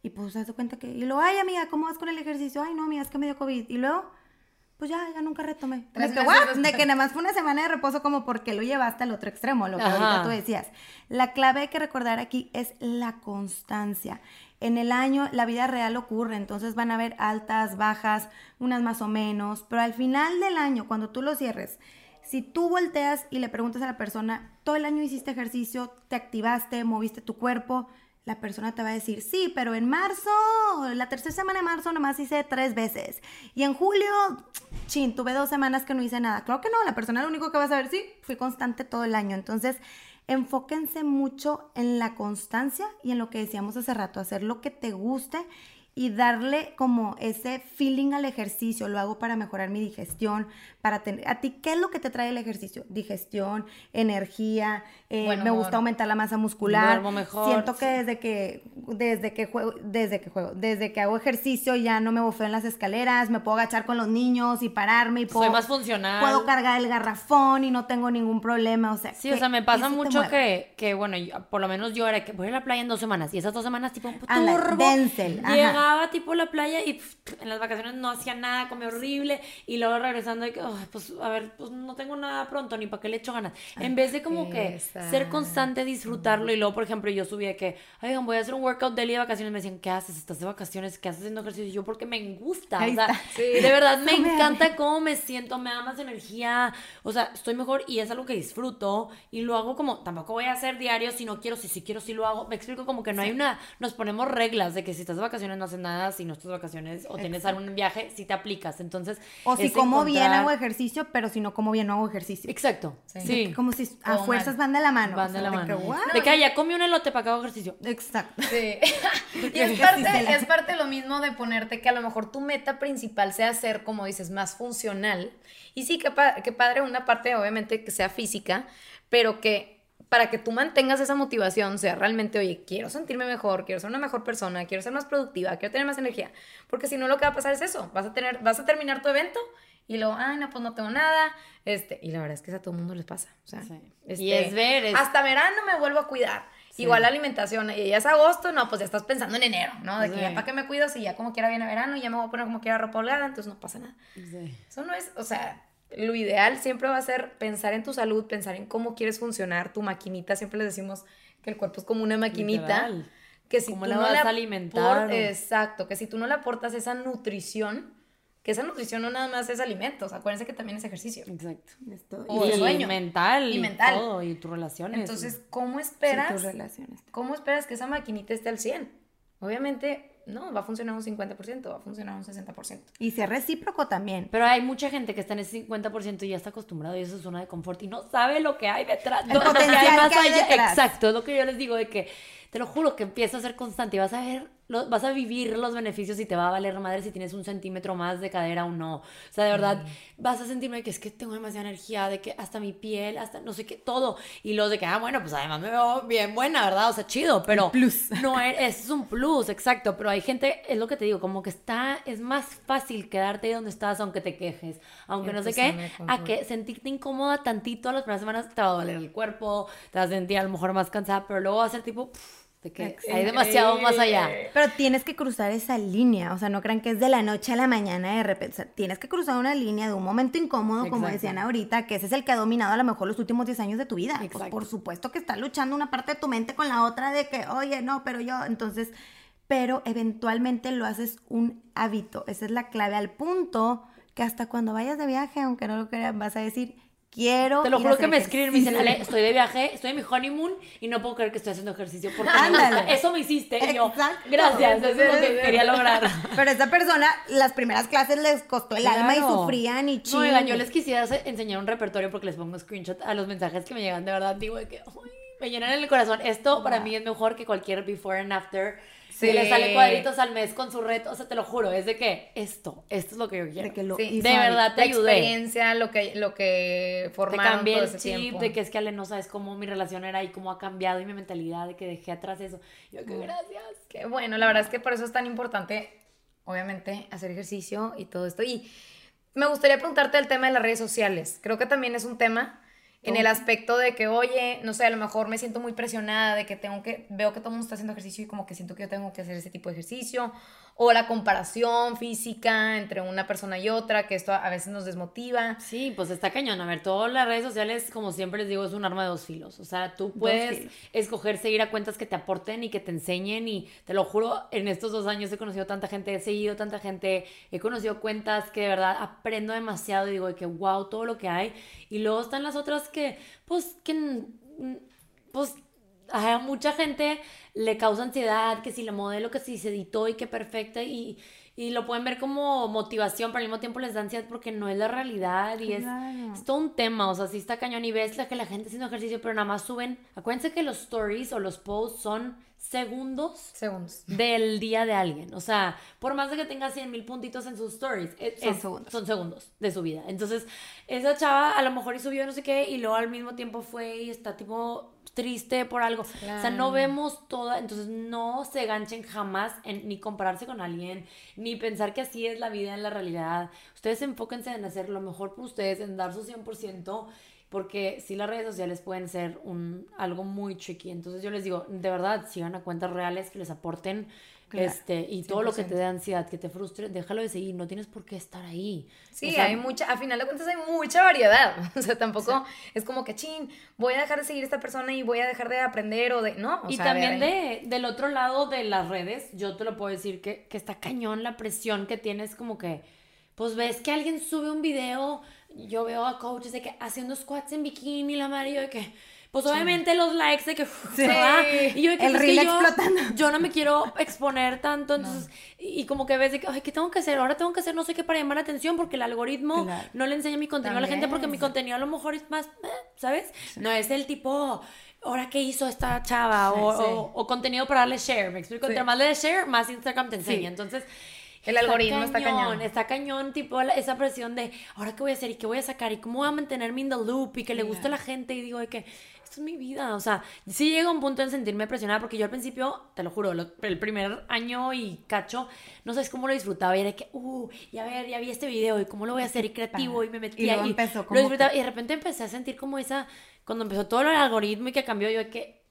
S1: y pues se cuenta que, y luego, ay amiga, ¿cómo vas con el ejercicio? Ay no, amiga, es que me dio COVID, y luego pues ya, ya nunca retomé. De que, de que nada más fue una semana de reposo como porque lo llevaste al otro extremo, lo que ahorita tú decías. La clave hay que recordar aquí es la constancia. En el año la vida real ocurre, entonces van a haber altas, bajas, unas más o menos, pero al final del año, cuando tú lo cierres, si tú volteas y le preguntas a la persona, todo el año hiciste ejercicio, te activaste, moviste tu cuerpo, la persona te va a decir, sí, pero en marzo, la tercera semana de marzo nomás hice tres veces. Y en julio, chin, tuve dos semanas que no hice nada. Claro que no, la persona lo único que va a saber, sí, fui constante todo el año. Entonces, enfóquense mucho en la constancia y en lo que decíamos hace rato, hacer lo que te guste y darle como ese feeling al ejercicio. Lo hago para mejorar mi digestión, para tener... ¿A ti qué es lo que te trae el ejercicio? Digestión, energía, eh, me gusta aumentar la masa muscular.
S3: mejor.
S1: Siento que desde que, desde que juego, desde que juego, desde que hago ejercicio ya no me bofeo en las escaleras, me puedo agachar con los niños y pararme y puedo...
S3: Soy más funcional.
S1: Puedo cargar el garrafón y no tengo ningún problema, o sea...
S3: Sí, o sea, me pasa mucho que, que, bueno, por lo menos yo era que voy a la playa en dos semanas y esas dos semanas tipo un turbo, Denzel, llegaba tipo a la playa y en las vacaciones no hacía nada, comía horrible y luego regresando y que, pues a ver, pues no tengo nada pronto ni para qué le echo ganas. En vez de como que ser constante, disfrutarlo y luego, por ejemplo, yo subía que, oigan, voy a hacer un workout daily de vacaciones, me decían, ¿qué haces? ¿Estás de vacaciones? ¿Qué haces haciendo ejercicio? Y yo porque me gusta, o sea, de verdad me encanta cómo me siento, me da más energía, o sea, estoy mejor y es algo que disfruto y lo hago como, tampoco voy a hacer diario si no quiero, si sí quiero, si lo hago. Me explico como que no hay una, nos ponemos reglas de que si estás de vacaciones no haces nada, si no estás de vacaciones o tienes algún viaje, si te aplicas. Entonces,
S1: o si como bien hago ejercicio, pero si no como bien no hago ejercicio.
S3: Exacto. Sí.
S1: Como si a fuerzas van de la mano.
S3: Van de la mano. De que, ya comí un elote para que hago ejercicio.
S1: Exacto.
S2: Sí. y es parte, es parte de lo mismo de ponerte que a lo mejor tu meta principal sea ser, como dices, más funcional. Y sí, que, que padre una parte, obviamente, que sea física, pero que para que tú mantengas esa motivación, sea realmente, oye, quiero sentirme mejor, quiero ser una mejor persona, quiero ser más productiva, quiero tener más energía, porque si no lo que va a pasar es eso, vas a tener, vas a terminar tu evento y luego, ay, no, pues no tengo nada, este, y la verdad es que a todo el mundo les pasa, o sea, este,
S3: y es ver,
S2: hasta verano me vuelvo a cuidar, igual la alimentación, y ya es agosto, no, pues ya estás pensando en enero, ¿no? De que ya para qué me cuido si ya como quiera viene verano y ya me voy a poner como quiera ropa holgada, entonces no pasa nada. Eso no es, o sea, lo ideal siempre va a ser pensar en tu salud, pensar en cómo quieres funcionar tu maquinita. Siempre les decimos que el cuerpo es como una maquinita. Que si
S3: tú la no vas a alimentar?
S2: Exacto, que si tú no le aportas esa nutrición, que esa nutrición no nada más es alimentos, acuérdense que también es ejercicio.
S3: Exacto.
S2: y, sueño.
S3: mental. Y mental. Y, todo, y tus relaciones.
S2: Entonces, ¿cómo esperas? ¿Cómo esperas que esa maquinita esté al 100? Obviamente, no, va a funcionar un 50%, va a funcionar un 60%.
S1: Y sea recíproco también.
S3: Pero hay mucha gente que está en ese 50% y ya está acostumbrado y eso es zona de confort y no sabe lo que hay detrás. El potencial que hay detrás. Exacto, es lo que yo les digo de que te lo juro que empieza a ser constante y vas a ver vas a vivir los beneficios y te va a valer madre si tienes un centímetro más de cadera o no. O sea, de verdad, vas a sentirme que es que tengo demasiada energía, de que hasta mi piel, hasta no sé qué, todo. Y lo de que, ah, bueno, pues además me veo bien buena, ¿verdad? O sea, chido, pero...
S1: plus.
S3: No, es, un plus, exacto. Pero hay gente, es lo que te digo, como que está, es más fácil quedarte ahí donde estás aunque te quejes, aunque no sé qué, a que sentirte incómoda tantito las primeras semanas te va a doler el cuerpo, te vas a sentir a lo mejor más cansada, pero luego va a ser tipo que hay demasiado más allá.
S1: Pero tienes que cruzar esa línea, o sea, no crean que es de la noche a la mañana de repente, tienes que cruzar una línea de un momento incómodo, como decían ahorita, que ese es el que ha dominado a lo mejor los últimos 10 años de tu vida. Pues, por supuesto que está luchando una parte de tu mente con la otra de que, oye, no, pero yo, entonces, pero eventualmente lo haces un hábito, esa es la clave al punto que hasta cuando vayas de viaje, aunque no lo crean, vas a decir, quiero.
S3: Te lo juro que me escriben, me dicen, Ale, estoy de viaje, estoy en mi honeymoon y no puedo creer que estoy haciendo ejercicio porque eso me hiciste. Y yo, gracias, eso es lo que quería lograr.
S1: Pero a esta persona, las primeras clases les costó el alma y sufrían y chido.
S3: Oigan, yo les quisiera enseñar un repertorio porque les pongo screenshot a los mensajes que me llegan de verdad. Digo, de que, me llenan el corazón. Esto para mí es mejor que cualquier before and after Sí. le sale cuadritos al mes con su reto. O sea, te lo juro, es de que esto, esto es lo que yo quiero. De, que lo de verdad te ayudé.
S2: experiencia, lo que, lo que formaron
S3: te cambié el chip de que es que Ale no sabes cómo mi relación era y cómo ha cambiado y mi mentalidad de que dejé atrás eso. Yo, que gracias.
S2: Qué bueno, la verdad es que por eso es tan importante, obviamente, hacer ejercicio y todo esto. Y me gustaría preguntarte el tema de las redes sociales. Creo que también es un tema en el aspecto de que, oye, no sé, a lo mejor me siento muy presionada de que tengo que, veo que todo el mundo está haciendo ejercicio y como que siento que yo tengo que hacer ese tipo de ejercicio, o la comparación física entre una persona y otra, que esto a veces nos desmotiva.
S3: Sí, pues está cañón. A ver, todas las redes sociales, como siempre les digo, es un arma de dos filos. O sea, tú puedes escoger seguir a cuentas que te aporten y que te enseñen y te lo juro, en estos dos años he conocido tanta gente, he seguido tanta gente, he conocido cuentas que de verdad aprendo demasiado y digo que wow, todo lo que hay. Y luego están las otras que, pues, que, pues, a mucha gente le causa ansiedad, que si la modelo, que si se editó y que perfecta y, y lo pueden ver como motivación, pero al mismo tiempo les da ansiedad porque no es la realidad y es, es, todo un tema, o sea, si está cañón y ves la que la gente haciendo ejercicio, pero nada más suben, acuérdense que los stories o los posts son segundos,
S2: segundos
S3: del día de alguien, o sea, por más de que tenga 100 mil puntitos en sus stories, son, segundos. son segundos de su vida, entonces esa chava a lo mejor y subió no sé qué y luego al mismo tiempo fue y está tipo triste por algo. O sea, no vemos toda, entonces no se ganchen jamás en ni compararse con alguien, ni pensar que así es la vida en la realidad. Ustedes enfóquense en hacer lo mejor por ustedes, en dar su 100%, porque sí las redes sociales pueden ser un, algo muy tricky. Entonces yo les digo, de verdad, sigan a cuentas reales que les aporten este, y todo lo que te dé ansiedad, que te frustre, déjalo de seguir, no tienes por qué estar ahí.
S2: Sí, hay mucha, a final de cuentas hay mucha variedad. O sea, tampoco es como que, chin, voy a dejar de seguir a esta persona y voy a dejar de aprender o de, no.
S3: y también de, del otro lado de las redes, yo te lo puedo decir que, que está cañón la presión que tienes como que, pues ves que alguien sube un video, yo veo a coaches de que haciendo squats en bikini, la Mario, de que pues obviamente los likes de que sí. y yo de que,
S1: el reel explotando.
S3: Yo, no me quiero exponer tanto entonces y, como que ves de que ay qué tengo que hacer ahora tengo que hacer no sé qué para llamar la atención porque el algoritmo no le enseña mi contenido a la gente porque mi contenido a lo mejor es más eh, sabes no es el tipo ahora qué hizo esta chava o, o, contenido para darle share me explico entre más le share más Instagram te enseña. Entonces
S2: el algoritmo está cañón.
S3: Está cañón, tipo esa presión de ahora qué voy a hacer y qué voy a sacar y cómo voy a mantenerme in the loop y que le guste a la gente y digo de que esto es mi vida. O sea, sí llega un punto en sentirme presionada porque yo al principio, te lo juro, el primer año y cacho, no sabes cómo lo disfrutaba y era que, uh, y a ver, ya vi este video y cómo lo voy a hacer y creativo y me metía y, empezó lo disfrutaba y de repente empecé a sentir como esa, cuando empezó todo el algoritmo y que cambió, yo de que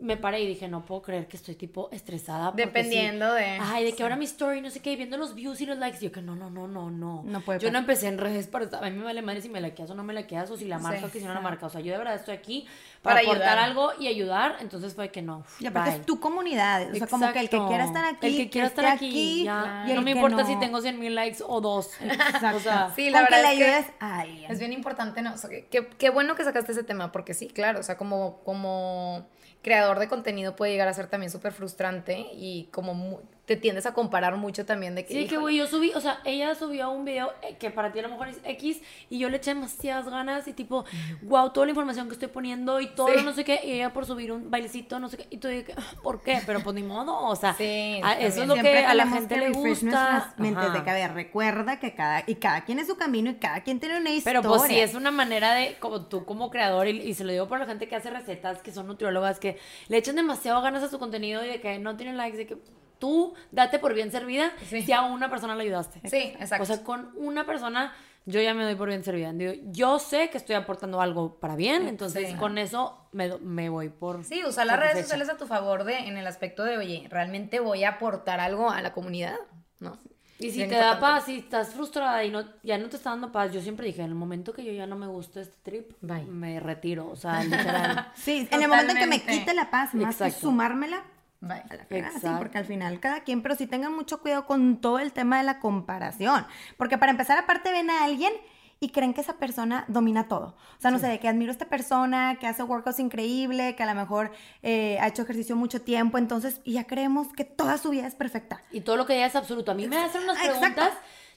S3: me paré y dije, no puedo creer que estoy tipo estresada.
S2: Dependiendo de.
S3: Ay, de que ahora mi story, no sé qué, viendo los views y los likes. yo que no, no, no, no, no. No puede Yo no empecé en redes para. A mí me vale madre si me laqueas o no me laqueas o si la marca o si no la marca. O sea, yo de verdad estoy aquí para, aportar algo y ayudar. Entonces fue que no.
S1: Y aparte es tu comunidad. O sea, como que el que quiera estar aquí.
S3: El que quiera estar aquí. ya. Y no me importa si tengo 100 mil likes o dos. Exacto. O sea,
S2: sí, la verdad. le ayudes a alguien. Es bien importante, ¿no? O sea, qué bueno que sacaste ese tema, porque sí, claro. O sea, como. como creador de contenido puede llegar a ser también súper frustrante y como te tiendes a comparar mucho también de que...
S3: Sí, que güey, yo subí, o sea, ella subió un video eh, que para ti a lo mejor es X y yo le eché demasiadas ganas y tipo, wow, toda la información que estoy poniendo y todo, no sé qué, y ella por subir un bailecito, no sé qué, y tú dices, ah, ¿por qué? Pero pues ni modo, o sea, eso es lo que a la gente le gusta.
S1: Mentes de que, recuerda que cada, y cada quien es su camino y cada quien tiene una historia.
S3: Pero pues sí, es una manera de, como tú como creador, y, y se lo digo por la gente que hace recetas, que son nutriólogas, que le echan demasiado ganas a su contenido y de que no tienen likes, de que tú date por bien servida si a una persona le ayudaste.
S2: Sí, exacto.
S3: O sea, con una persona yo ya me doy por bien servida. yo sé que estoy aportando algo para bien, entonces con eso me, me, voy por...
S2: Sí, usar las redes sociales a tu favor de, en el aspecto de, oye, realmente voy a aportar algo a la comunidad, ¿no?
S3: Y si te da paz, si estás frustrada y no, ya no te está dando paz, yo siempre dije, en el momento que yo ya no me gusta este trip, me retiro, o sea, literal.
S1: sí, en el momento en que me quite la paz, más que sumármela, a porque al final cada quien, pero sí tengan mucho cuidado con todo el tema de la comparación. Porque para empezar, aparte ven a alguien y creen que esa persona domina todo. O sea, no sé, de que admiro a esta persona, que hace workouts increíble, que a lo mejor eh, ha hecho ejercicio mucho tiempo, entonces, y ya creemos que toda su vida es perfecta.
S3: Y todo lo que ella es absoluto. A mí me hacen unas preguntas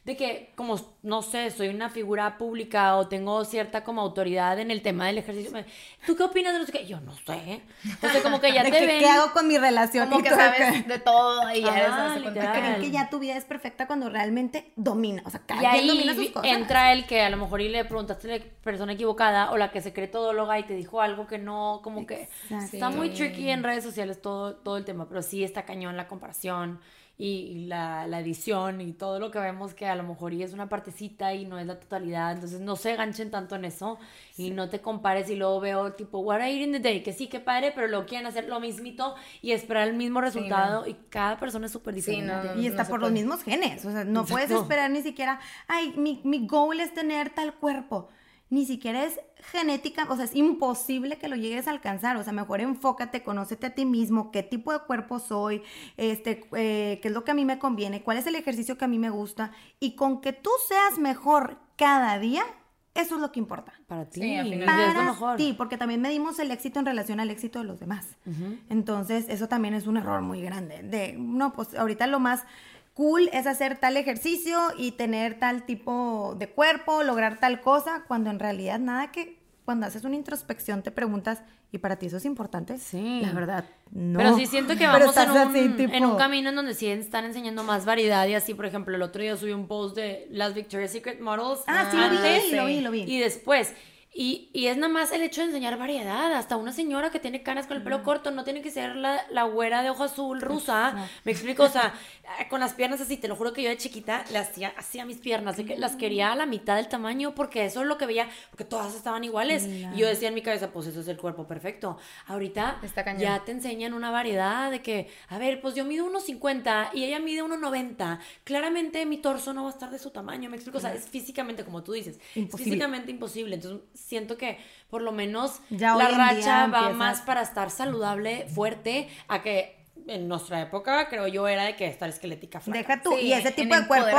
S3: de que, como, no sé, soy una figura pública o tengo cierta como autoridad en el tema del ejercicio. ¿Tú qué opinas de los que Yo no sé. O sea, como que ya te ven.
S1: ¿Qué hago con mi relación?
S2: Como que sabes de todo y ya
S1: eres Creen que ya tu vida es perfecta cuando realmente domina. O sea, cada quien domina sus cosas.
S3: entra el que a lo mejor y le preguntaste a la persona equivocada o la que se cree todóloga y te dijo algo que no, como que está muy tricky en redes sociales todo, todo el tema, pero sí está cañón la comparación y la, la, edición y todo lo que vemos que a lo mejor y es una partecita y no es la totalidad, entonces no se ganchen tanto en eso y no te compares y luego veo tipo what I eat in the day, que sí, que padre, pero lo quieren hacer lo mismito y esperar el mismo resultado y cada persona es súper diferente.
S1: y está por los mismos genes, o sea, no puedes esperar ni siquiera, ay, mi, mi goal es tener tal cuerpo ni siquiera es genética, o sea, es imposible que lo llegues a alcanzar, o sea, mejor enfócate, conócete a ti mismo, qué tipo de cuerpo soy, este, eh, qué es lo que a mí me conviene, cuál es el ejercicio que a mí me gusta, y con que tú seas mejor cada día, eso es lo que importa.
S3: Para ti,
S1: sí, para ti, porque también medimos el éxito en relación al éxito de los demás. Entonces, eso también es un error muy grande. De, no, pues ahorita lo más cool es hacer tal ejercicio y tener tal tipo de cuerpo, lograr tal cosa, cuando en realidad nada que cuando haces una introspección te preguntas, ¿y para ti eso es importante?
S3: Sí.
S1: La verdad, no.
S3: Pero sí siento que vamos en un, en un, camino en donde sí están enseñando más variedad y así, por ejemplo, el otro día subí un post de las Victoria's Secret Models.
S1: Ah, sí, lo vi, lo vi, lo vi.
S3: Y después, y, y, es nada más el hecho de enseñar variedad. Hasta una señora que tiene canas con el pelo corto no tiene que ser la, la güera de ojo azul rusa. Me explico, o sea, con las piernas así, te lo juro que yo de chiquita le hacía así a mis piernas, de que las quería a la mitad del tamaño porque eso es lo que veía, porque todas estaban iguales. Y yo decía en mi cabeza, pues eso es el cuerpo perfecto. Ahorita ya te enseñan una variedad de que, a ver, pues yo mido unos 50 y ella mide 1,90. Claramente mi torso no va a estar de su tamaño, me explico, o sea, es físicamente, como tú dices, físicamente imposible. Entonces, siento que por lo menos la racha va más para estar saludable, fuerte, a que en nuestra época creo yo era de que estar esquelética
S1: flaca. Deja tú, y ese tipo de cuerpo,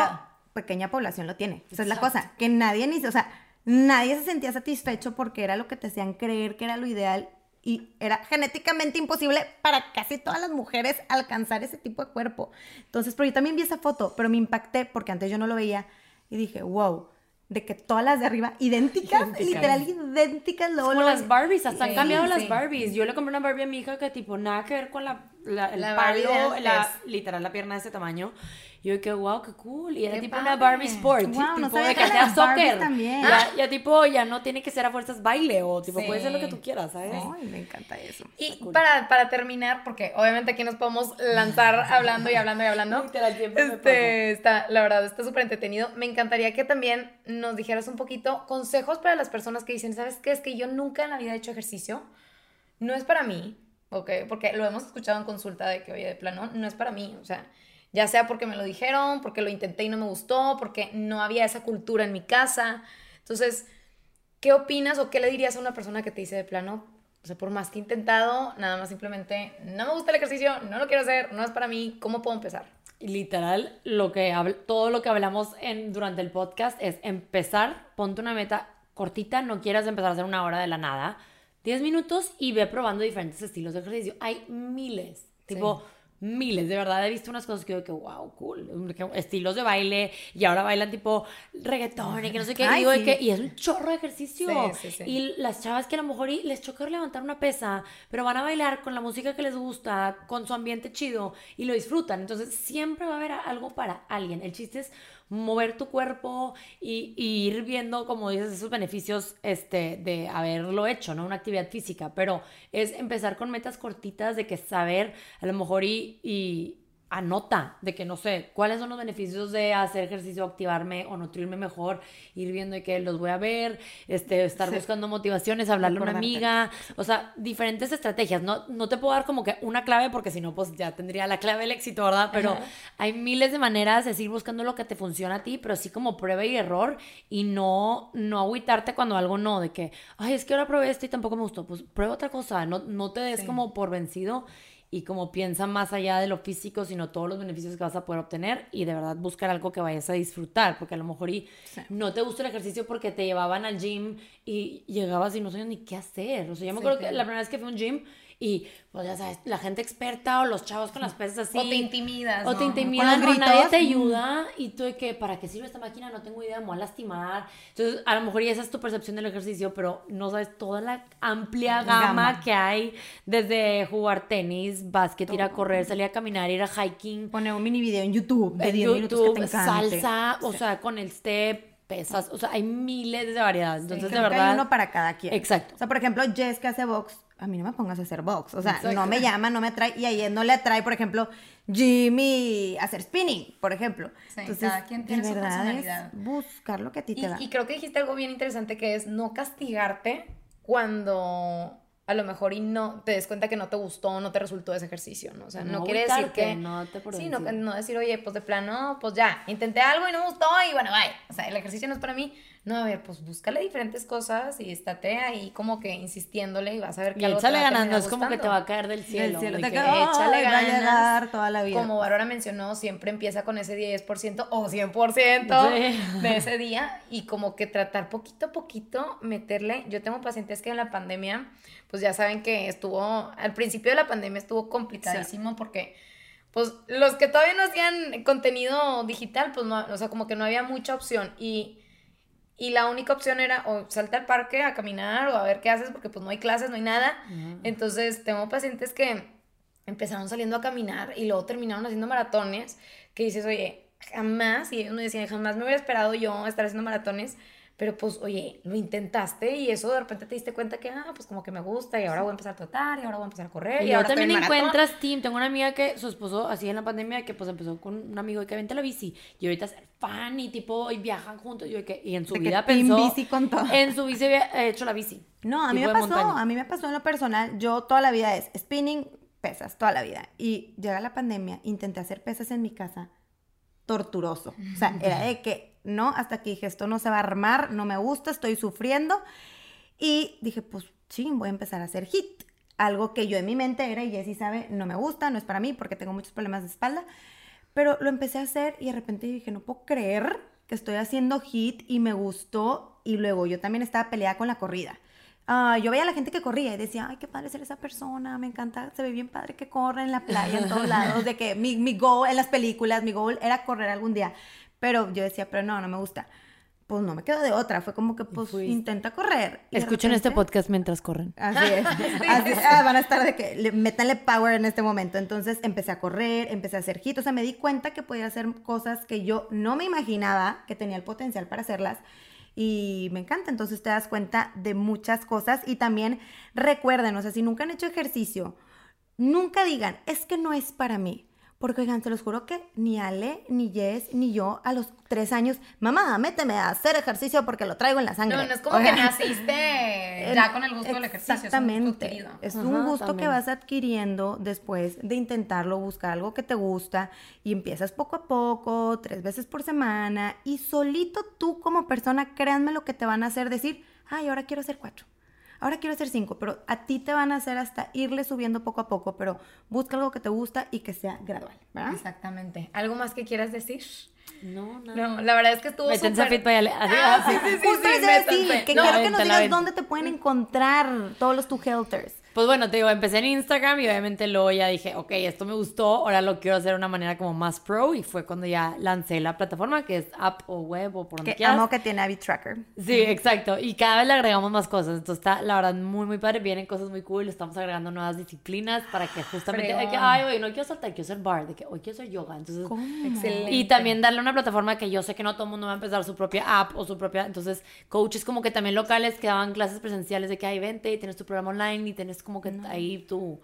S1: pequeña población lo tiene. Esa es la cosa, que nadie ni, o sea, nadie se sentía satisfecho porque era lo que te hacían creer que era lo ideal y era genéticamente imposible para casi todas las mujeres alcanzar ese tipo de cuerpo. Entonces, pero yo también vi esa foto, pero me impacté porque antes yo no lo veía y dije, wow, de que todas las de arriba idénticas, literal idénticas.
S3: Luego, Como las Barbies, hasta han cambiado las Barbies. Yo le compré una Barbie a mi hija que tipo nada que ver con la, el palo, la, literal la pierna de ese tamaño. Y yo dije, wow, qué cool. Y era tipo una Barbie Sport. tipo no de que hacía soccer. Ya, ya, tipo, ya no tiene que ser a fuerzas baile o tipo, puede ser lo que tú quieras, ¿sabes?
S1: Ay, me encanta eso.
S2: Y para, para terminar, porque obviamente aquí nos podemos lanzar hablando y hablando y hablando.
S3: Literal,
S2: este, está, la verdad, está súper entretenido. Me encantaría que también nos dijeras un poquito consejos para las personas que dicen, ¿sabes qué? Es que yo nunca en la vida he hecho ejercicio. No es para mí, ¿ok? Porque lo hemos escuchado en consulta de que, oye, de plano, no es para mí. O sea, ya sea porque me lo dijeron, porque lo intenté y no me gustó, porque no había esa cultura en mi casa. Entonces, ¿qué opinas o qué le dirías a una persona que te dice de plano, o sea, por más que he intentado, nada más simplemente no me gusta el ejercicio, no lo quiero hacer, no es para mí, ¿cómo puedo empezar?
S3: Literal, lo que todo lo que hablamos en, durante el podcast es empezar, ponte una meta cortita, no quieras empezar a hacer una hora de la nada, 10 minutos y ve probando diferentes estilos de ejercicio. Hay miles, tipo miles, de verdad he visto unas cosas que digo que wow, cool, estilos de baile y ahora bailan tipo reggaetón y que no sé qué, y, digo, que, y es un chorro de ejercicio. Y las chavas que a lo mejor les choca levantar una pesa, pero van a bailar con la música que les gusta, con su ambiente chido y lo disfrutan, entonces siempre va a haber algo para alguien, el chiste es mover tu cuerpo y, ir viendo, como dices, esos beneficios este, de haberlo hecho, ¿no? Una actividad física, pero es empezar con metas cortitas de que saber a lo mejor y anota de que no sé cuáles son los beneficios de hacer ejercicio, activarme o nutrirme mejor, ir viendo de que los voy a ver, este, estar buscando motivaciones, hablarle a una amiga, o sea, diferentes estrategias. No, no te puedo dar como que una clave porque si no, pues ya tendría la clave del éxito, ¿verdad? Pero hay miles de maneras de seguir buscando lo que te funciona a ti, pero sí como prueba y error y no, no agüitarte cuando algo no, de que, ay, es que ahora probé esto y tampoco me gustó, pues prueba otra cosa, no, no te des como por vencido y como piensa más allá de lo físico, sino todos los beneficios que vas a poder obtener y de verdad buscar algo que vayas a disfrutar, porque a lo mejor y no te gusta el ejercicio porque te llevaban al gym y llegabas y no sabías ni qué hacer. O sea, yo me acuerdo que la primera vez que fui a un gym y pues ya sabes, la gente experta o los chavos con las pesas así.
S2: O te intimidas.
S3: O te intimidas, o nadie te ayuda. Y tú de que, ¿para qué sirve esta máquina? No tengo idea, me voy a lastimar. Entonces, a lo mejor ya esa es tu percepción del ejercicio, pero no sabes toda la amplia gama, que hay desde jugar tenis, básquet, ir a correr, salir a caminar, ir a hiking.
S1: Poner un mini video en YouTube
S3: de 10 minutos que te salsa, o sea, con el step pesas, o sea, hay miles de variedades. Entonces, de verdad.
S1: hay uno para cada quien.
S3: Exacto.
S1: O sea, por ejemplo, Jess que hace box, a mí no me pongas a hacer box. O sea, no me llama, no me atrae. Y a él no le atrae, por ejemplo, Jimmy hacer spinning, por ejemplo.
S2: Sí, Entonces, cada quien tiene su personalidad.
S1: buscar lo que a ti te va.
S2: Y creo que dijiste algo bien interesante que es no castigarte cuando a lo mejor y no te des cuenta que no te gustó, no te resultó ese ejercicio, ¿no? O sea, no, quiere decir que...
S3: No te
S2: sí, no, no, decir, oye, pues de plano, pues ya, intenté algo y no me gustó y bueno, bye. O sea, el ejercicio no es para mí. No, a ver, pues búscale diferentes cosas y estate ahí como que insistiéndole y vas a ver que
S3: y algo échale ganando, es como que te va a caer del cielo.
S1: Del cielo te échale ganas. toda la vida.
S2: Como Bárbara mencionó, siempre empieza con ese 10% o 100% de ese día y como que tratar poquito a poquito, meterle. Yo tengo pacientes que en la pandemia pues ya saben que estuvo, al principio de la pandemia estuvo complicadísimo porque, pues los que todavía no hacían contenido digital, pues no, o sea, como que no había mucha opción y, y la única opción era o salte al parque a caminar o a ver qué haces porque pues no hay clases, no hay nada. Entonces tengo pacientes que empezaron saliendo a caminar y luego terminaron haciendo maratones que dices, oye, jamás, y uno decía, jamás me hubiera esperado yo estar haciendo maratones pero pues, oye, lo intentaste y eso de repente te diste cuenta que, ah, pues como que me gusta y ahora voy a empezar a trotar y ahora voy a empezar a correr.
S3: Y, y ahora también encuentras team. Tengo una amiga que su esposo, así en la pandemia, que pues empezó con un amigo que vente la bici y ahorita es fan y tipo, y viajan juntos. Y, que, y en su vida pensó.
S1: En bici con todo.
S3: En su bici había hecho la bici.
S1: No, a mí me pasó, a mí me pasó en lo personal. Yo toda la vida es spinning, pesas, toda la vida. Y llega la pandemia, intenté hacer pesas en mi casa torturoso. O sea, era de que ¿no? Hasta que dije, esto no se va a armar, no me gusta, estoy sufriendo. Y dije, pues sí, voy a empezar a hacer hit. Algo que yo en mi mente era, y Jessie sabe, no me gusta, no es para mí porque tengo muchos problemas de espalda. Pero lo empecé a hacer y de repente dije, no puedo creer que estoy haciendo hit y me gustó. Y luego yo también estaba peleada con la corrida. Ah, yo veía a la gente que corría y decía, ay, qué padre ser esa persona, me encanta, se ve bien padre que corre en la playa, en todos lados, de que mi, mi goal en las películas, mi goal era correr algún día. Pero yo decía, pero no, no me gusta. Pues no me quedo de otra. Fue como que, pues, intenta correr.
S3: Escuchen este podcast mientras corren.
S1: Así es. Ah, van a estar de que métanle power en este momento. Entonces empecé a correr, empecé a hacer hit. O sea, me di cuenta que podía hacer cosas que yo no me imaginaba que tenía el potencial para hacerlas y me encanta. Entonces te das cuenta de muchas cosas y también recuerden, o sea, si nunca han hecho ejercicio, nunca digan, es que no es para mí. Porque, oigan, se los juro que ni Ale, ni Jess, ni yo a los tres años, mamá, méteme a hacer ejercicio porque lo traigo en la sangre.
S2: No, no es como que naciste ya con el gusto del ejercicio.
S1: Exactamente. Es un gusto, que vas adquiriendo después de intentarlo, buscar algo que te gusta y empiezas poco a poco, tres veces por semana y solito tú como persona, créanme lo que te van a hacer decir, ay, ahora quiero hacer cuatro ahora quiero hacer cinco, pero a ti te van a hacer hasta irle subiendo poco a poco, pero busca algo que te gusta y que sea gradual, ¿verdad?
S2: Exactamente. ¿Algo más que quieras decir?
S3: No, no.
S2: No, la verdad es que estuvo súper...
S3: Ah,
S1: sí, sí, sí, Justo sí, decir, que quiero que nos digas dónde te pueden encontrar todos los two helters.
S3: Pues bueno, te digo, empecé en Instagram y obviamente luego ya dije, ok, esto me gustó, ahora lo quiero hacer de una manera como más pro y fue cuando ya lancé la plataforma que es app o web o por donde
S1: que
S3: quieras.
S1: amo que tiene Abby Tracker.
S3: Sí, exacto. Y cada vez le agregamos más cosas. Entonces está, la verdad, muy, muy padre. Vienen cosas muy cool. Estamos agregando nuevas disciplinas para que justamente, que, ay, hoy no quiero saltar, quiero ser bar, de que hoy quiero ser yoga. Entonces,
S2: Excelente.
S3: Y también darle una plataforma que yo sé que no todo el mundo va a empezar su propia app o su propia, entonces coaches como que también locales que daban clases presenciales de que hay vente y tienes tu programa online y tienes como que ahí tu,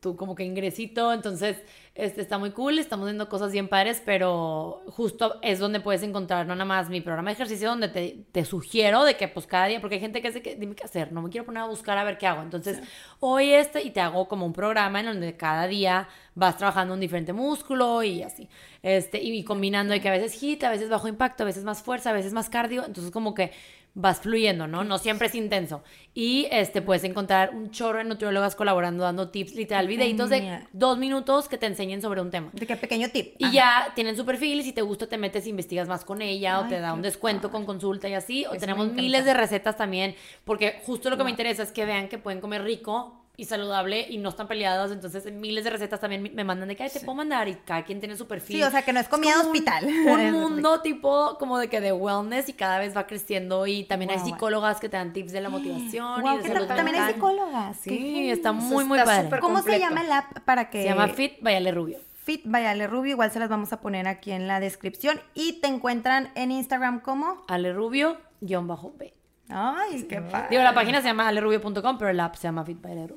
S3: tu como que ingresito, entonces este, está muy cool, estamos viendo cosas bien padres, pero justo es donde puedes encontrar no nada más mi programa de ejercicio donde te, te sugiero de que pues cada día, porque hay gente que dice que dime qué hacer, no me quiero poner a buscar a ver qué hago, entonces hoy este y te hago como un programa en donde cada día vas trabajando un diferente músculo y así, este, y, combinando de que a veces hit, a veces bajo impacto, a veces más fuerza, a veces más cardio, entonces como que vas fluyendo, ¿no? No siempre es intenso. Y este puedes encontrar un chorro de nutriólogas colaborando, dando tips, literal, videitos de dos minutos que te enseñen sobre un tema.
S1: De qué pequeño tip.
S3: Y ya tienen su perfil, y si te gusta te metes, investigas más con ella, o te da un descuento con consulta y así. O tenemos miles de recetas también, porque justo lo que me interesa es que vean que pueden comer rico y saludable y no están peleados. Entonces, miles de recetas también me mandan de que te puedo mandar y cada quien tiene su perfil.
S1: Sí, o sea, que no es comida de hospital.
S3: Un, mundo tipo como de que de wellness y cada vez va creciendo. Y también hay psicólogas que te dan tips de la motivación. y de salud
S1: también hay psicólogas.
S3: Sí, está muy, muy padre.
S1: ¿Cómo se llama el app para que.?
S3: Se llama Fit Vayale Rubio.
S1: Fit Vayale Rubio, igual se las vamos a poner aquí en la descripción. Y te encuentran en Instagram como.
S3: Ale Rubio-B.
S1: Ay, qué padre.
S3: Digo, la página se llama alerubio.com, pero el app se llama Fit by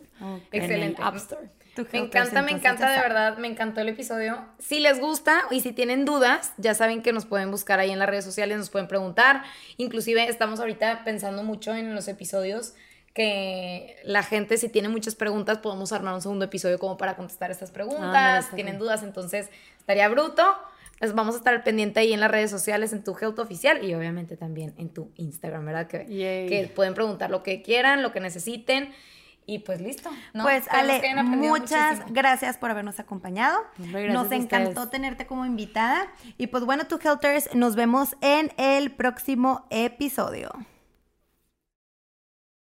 S2: Excelente. App Store. Me encanta, me encanta, de verdad, me encantó el episodio. Si les gusta y si tienen dudas, ya saben que nos pueden buscar ahí en las redes sociales, nos pueden preguntar. Inclusive estamos ahorita pensando mucho en los episodios que la gente si tiene muchas preguntas podemos armar un segundo episodio como para contestar estas preguntas, si tienen dudas, entonces estaría bruto. Pues vamos a estar pendiente ahí en las redes sociales, en tu Health Oficial y obviamente también en tu Instagram, ¿verdad? Que, que pueden preguntar lo que quieran, lo que necesiten. Y pues listo.
S1: Pues Ale, muchas gracias por habernos acompañado. Nos encantó tenerte como invitada. Y pues bueno, tu Healthers, nos vemos en el próximo episodio.